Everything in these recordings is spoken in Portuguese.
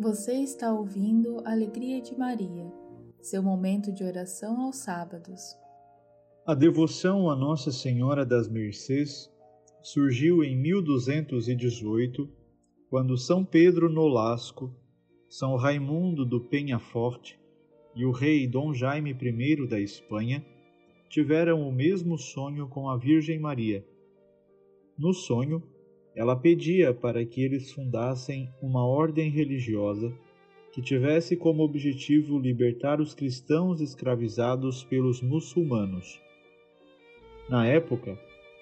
Você está ouvindo Alegria de Maria, seu momento de oração aos sábados. A devoção a Nossa Senhora das Mercês surgiu em 1218, quando São Pedro Nolasco, São Raimundo do Penhaforte e o rei Dom Jaime I da Espanha tiveram o mesmo sonho com a Virgem Maria. No sonho, ela pedia para que eles fundassem uma ordem religiosa que tivesse como objetivo libertar os cristãos escravizados pelos muçulmanos. Na época,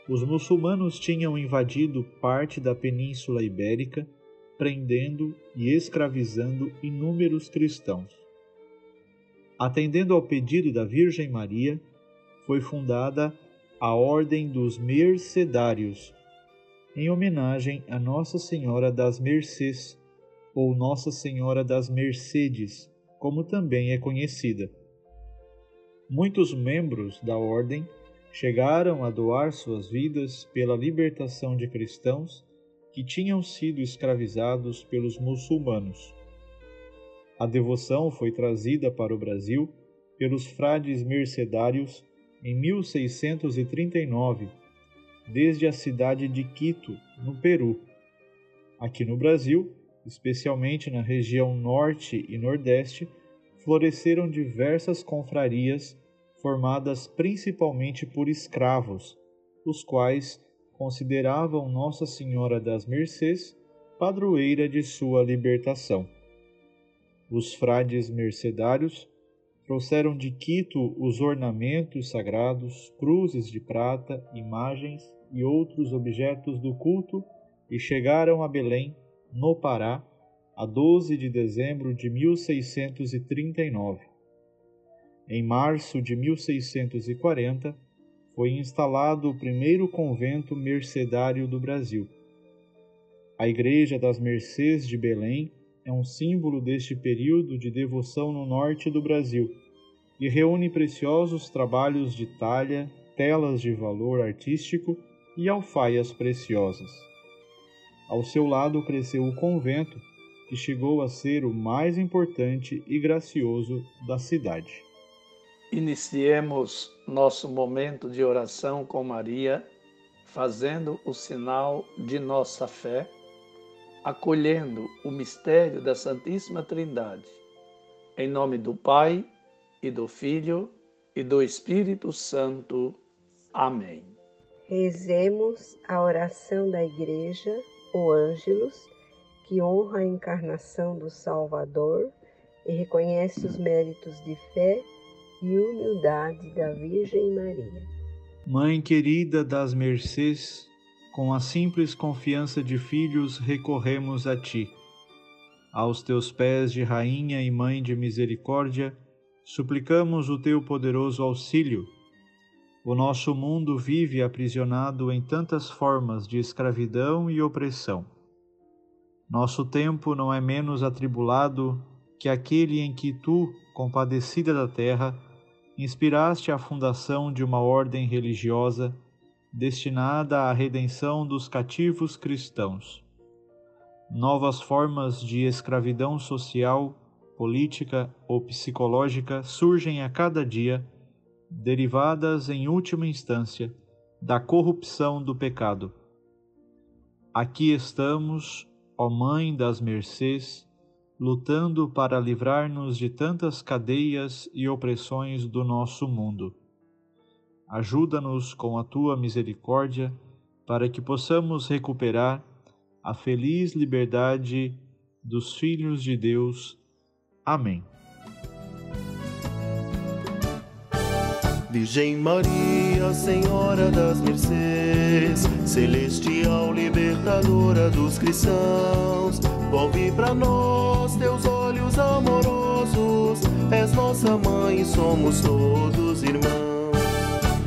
os muçulmanos tinham invadido parte da Península Ibérica, prendendo e escravizando inúmeros cristãos. Atendendo ao pedido da Virgem Maria, foi fundada a Ordem dos Mercedários, em homenagem a Nossa Senhora das Mercês, ou Nossa Senhora das Mercedes, como também é conhecida. Muitos membros da ordem chegaram a doar suas vidas pela libertação de cristãos que tinham sido escravizados pelos muçulmanos. A devoção foi trazida para o Brasil pelos frades mercedários em 1639 desde a cidade de Quito, no Peru. Aqui no Brasil, especialmente na região norte e nordeste, floresceram diversas confrarias formadas principalmente por escravos, os quais consideravam Nossa Senhora das Mercês padroeira de sua libertação. Os frades mercedários trouxeram de Quito os ornamentos sagrados, cruzes de prata, imagens e outros objetos do culto e chegaram a Belém, no Pará, a 12 de dezembro de 1639. Em março de 1640, foi instalado o primeiro convento mercedário do Brasil. A Igreja das Mercês de Belém é um símbolo deste período de devoção no norte do Brasil e reúne preciosos trabalhos de talha, telas de valor artístico e alfaias preciosas. Ao seu lado cresceu o convento, que chegou a ser o mais importante e gracioso da cidade. Iniciemos nosso momento de oração com Maria, fazendo o sinal de nossa fé, acolhendo o mistério da Santíssima Trindade. Em nome do Pai, e do Filho, e do Espírito Santo. Amém. Rezemos a oração da Igreja, o Ângelus, que honra a encarnação do Salvador e reconhece os méritos de fé e humildade da Virgem Maria. Mãe querida das mercês, com a simples confiança de filhos recorremos a ti. Aos teus pés de Rainha e Mãe de Misericórdia, suplicamos o teu poderoso auxílio o nosso mundo vive aprisionado em tantas formas de escravidão e opressão. Nosso tempo não é menos atribulado que aquele em que tu, compadecida da terra, inspiraste a fundação de uma ordem religiosa destinada à redenção dos cativos cristãos. Novas formas de escravidão social, política ou psicológica surgem a cada dia derivadas em última instância da corrupção do pecado. Aqui estamos, ó Mãe das Mercês, lutando para livrar-nos de tantas cadeias e opressões do nosso mundo. Ajuda-nos com a tua misericórdia para que possamos recuperar a feliz liberdade dos filhos de Deus. Amém. Virgem Maria, Senhora das Mercês, celestial libertadora dos cristãos, volve para nós teus olhos amorosos, és nossa mãe, somos todos irmãos.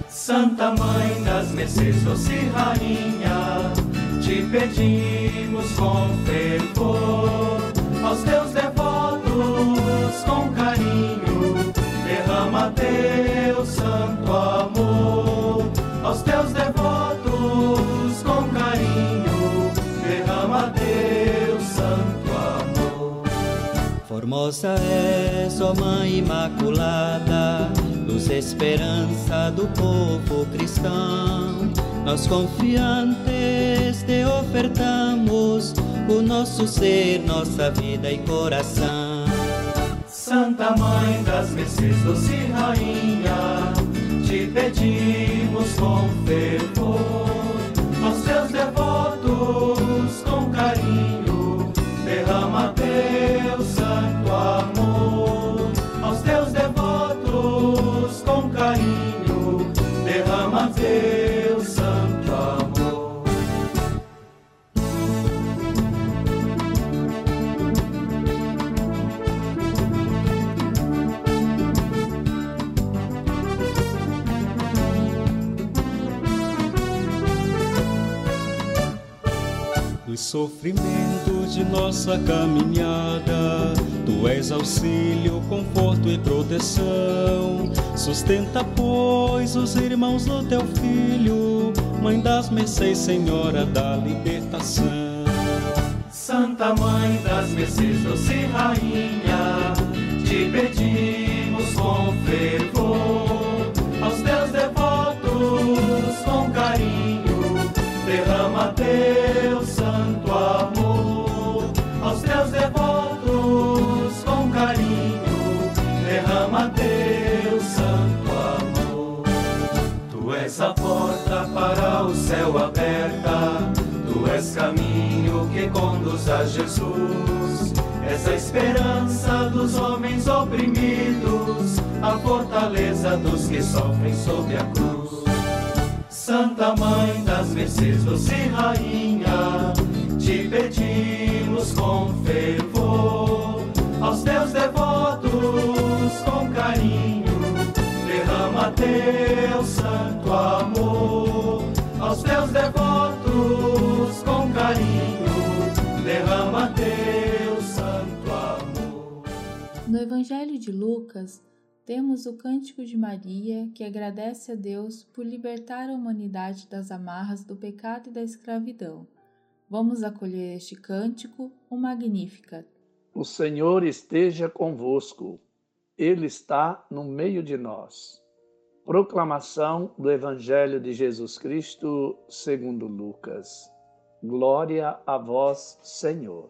Santa Mãe das Mercês, doce rainha, te pedimos com fervor, aos teus devotos com carinho, derrama teu Formosa és, ó Mãe Imaculada, luz e esperança do povo cristão. Nós confiantes te ofertamos o nosso ser, nossa vida e coração. Santa Mãe das Mercês, doce Rainha, te pedimos Nos sofrimentos de nossa caminhada, tu és auxílio, conforto e proteção. Sustenta, pois, os irmãos do teu filho, Mãe das Mercês, Senhora da libertação. Santa Mãe das Mercês, doce Rainha, te pedimos com fervor, aos teus devotos com carinho, derrama Jesus. És a esperança dos homens oprimidos, a fortaleza dos que sofrem sob a cruz. Santa Mãe das Mercês, doce Rainha, te pedimos com fervor, aos teus devotos com carinho, derrama teu santo amor. Aos teus devotos Evangelho de Lucas, temos o Cântico de Maria que agradece a Deus por libertar a humanidade das amarras do pecado e da escravidão. Vamos acolher este cântico, o Magnificat. O Senhor esteja convosco, Ele está no meio de nós. Proclamação do Evangelho de Jesus Cristo segundo Lucas. Glória a vós, Senhor.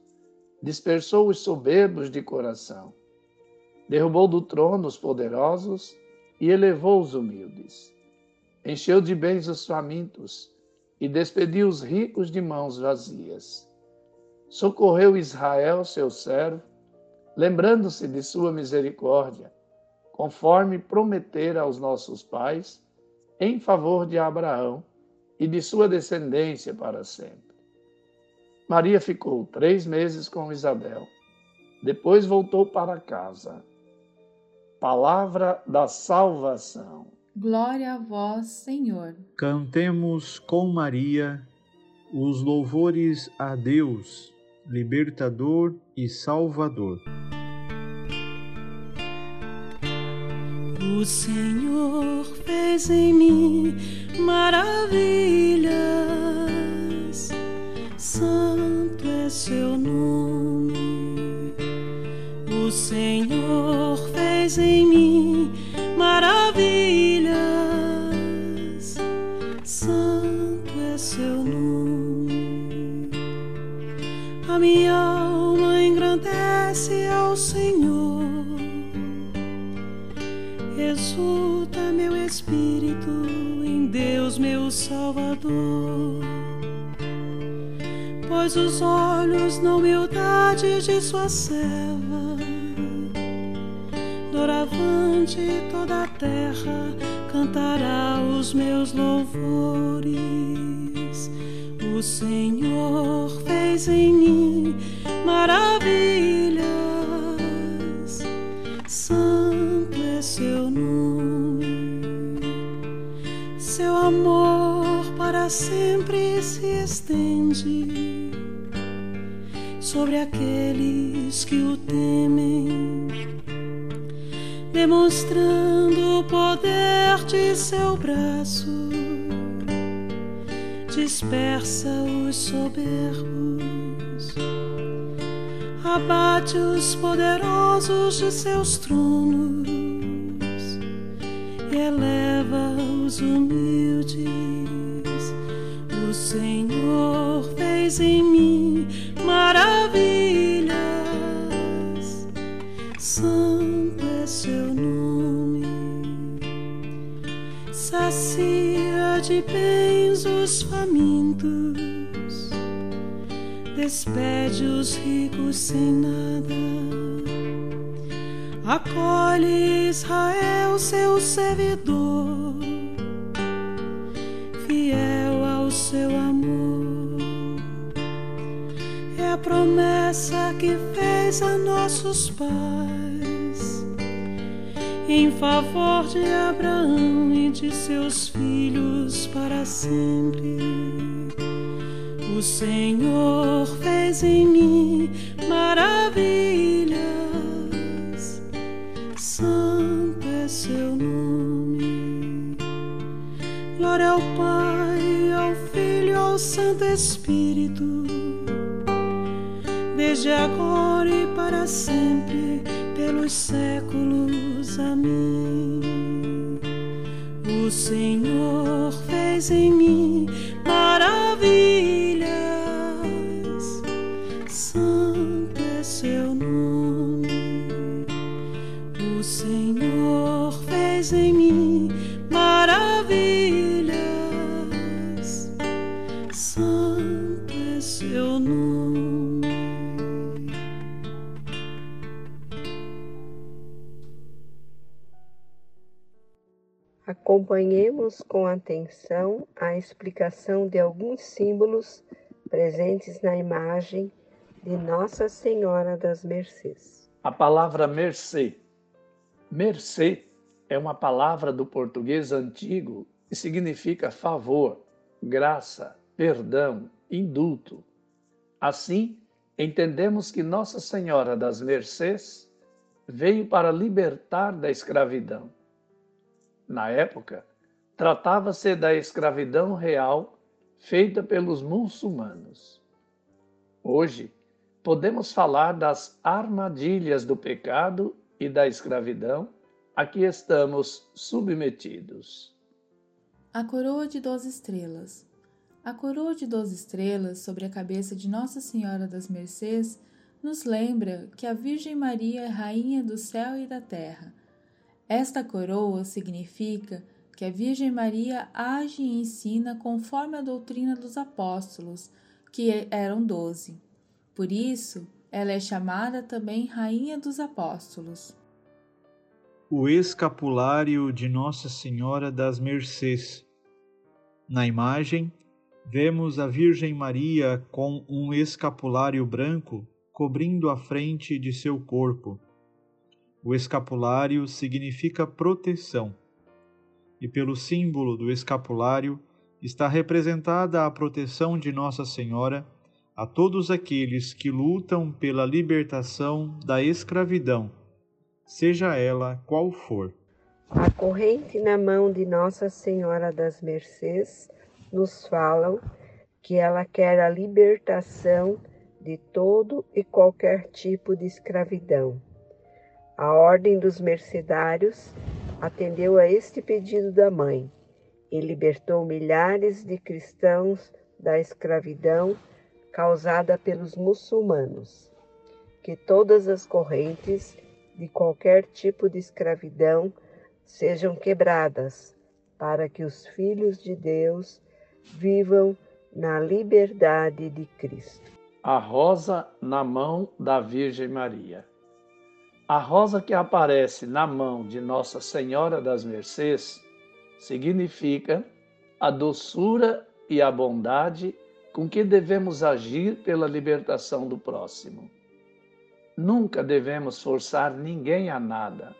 dispersou os soberbos de coração, derrubou do trono os poderosos e elevou os humildes. Encheu de bens os famintos e despediu os ricos de mãos vazias. Socorreu Israel, seu servo, lembrando-se de sua misericórdia, conforme prometera aos nossos pais, em favor de Abraão e de sua descendência para sempre. Maria ficou três meses com Isabel. Depois voltou para casa. Palavra da salvação. Glória a vós, Senhor. Cantemos com Maria os louvores a Deus, libertador e salvador. O Senhor fez em mim maravilhas, seu nome. O Senhor fez em mim maravilhas, santo é seu nome. A minha alma engrandece ao Senhor exulta meu espírito em Deus, meu Salvador. Pois os olhos na humildade de sua serva, doravante toda a terra cantará os meus louvores. O Senhor fez em mim maravilhas. Santo é seu nome, seu amor para sempre se estende sobre aqueles que o temem, demonstrando o poder de seu braço, dispersa os soberbos abate os poderosos de seus tronos e eleva os humildes. O Senhor fez em mim maravilhas, santo é seu nome. Sacia de bens os famintos despede os ricos sem nada. Acolhe Israel, seu servidor, que fez a nossos pais em favor de Abraão e de seus filhos para sempre. O Senhor fez em mim maravilhas, santo é seu nome. Glória ao Pai, ao Filho, ao Santo Espírito, desde agora e para sempre, pelos séculos. Amém. O Senhor fez em mim maravilhas Acompanhemos com atenção a explicação de alguns símbolos presentes na imagem de Nossa Senhora das Mercês. A palavra mercê. Mercê é uma palavra do português antigo e significa favor, graça, perdão, indulto. Assim, entendemos que Nossa Senhora das Mercês veio para libertar da escravidão na época, tratava-se da escravidão real feita pelos muçulmanos. Hoje, podemos falar das armadilhas do pecado e da escravidão a que estamos submetidos. A coroa de doze estrelas. A coroa de doze estrelas sobre a cabeça de Nossa Senhora das Mercês nos lembra que a Virgem Maria é rainha do céu e da terra esta coroa significa que a Virgem Maria age e ensina conforme a doutrina dos apóstolos, que eram doze. Por isso, ela é chamada também Rainha dos Apóstolos. O escapulário de Nossa Senhora das Mercês. Na imagem, vemos a Virgem Maria com um escapulário branco cobrindo a frente de seu corpo o escapulário significa proteção, e pelo símbolo do escapulário está representada a proteção de Nossa Senhora a todos aqueles que lutam pela libertação da escravidão, seja ela qual for. A corrente na mão de Nossa Senhora das Mercês nos falam que ela quer a libertação de todo e qualquer tipo de escravidão. A Ordem dos Mercedários atendeu a este pedido da mãe e libertou milhares de cristãos da escravidão causada pelos muçulmanos. Que todas as correntes de qualquer tipo de escravidão sejam quebradas, para que os filhos de Deus vivam na liberdade de Cristo. A rosa na mão da Virgem Maria. A rosa que aparece na mão de Nossa Senhora das Mercês significa a doçura e a bondade com que devemos agir pela libertação do próximo. Nunca devemos forçar ninguém a nada,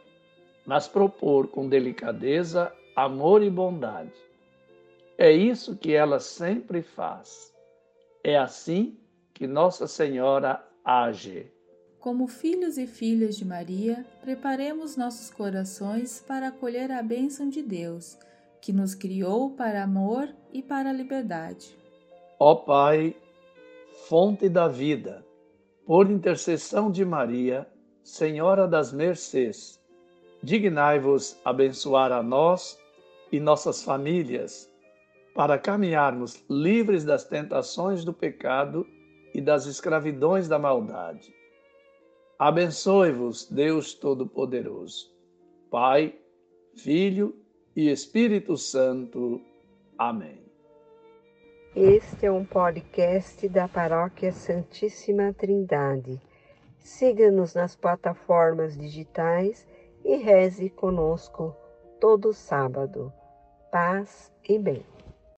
mas propor com delicadeza amor e bondade. É isso que ela sempre faz. É assim que Nossa Senhora age. Como filhos e filhas de Maria, preparemos nossos corações para acolher a bênção de Deus, que nos criou para amor e para liberdade. Ó Pai, fonte da vida, por intercessão de Maria, Senhora das Mercês, dignai-vos abençoar a nós e nossas famílias, para caminharmos livres das tentações do pecado e das escravidões da maldade. Abençoe-vos, Deus Todo-Poderoso, Pai, Filho e Espírito Santo. Amém. Este é um podcast da Paróquia Santíssima Trindade. Siga-nos nas plataformas digitais e reze conosco todo sábado. Paz e bem.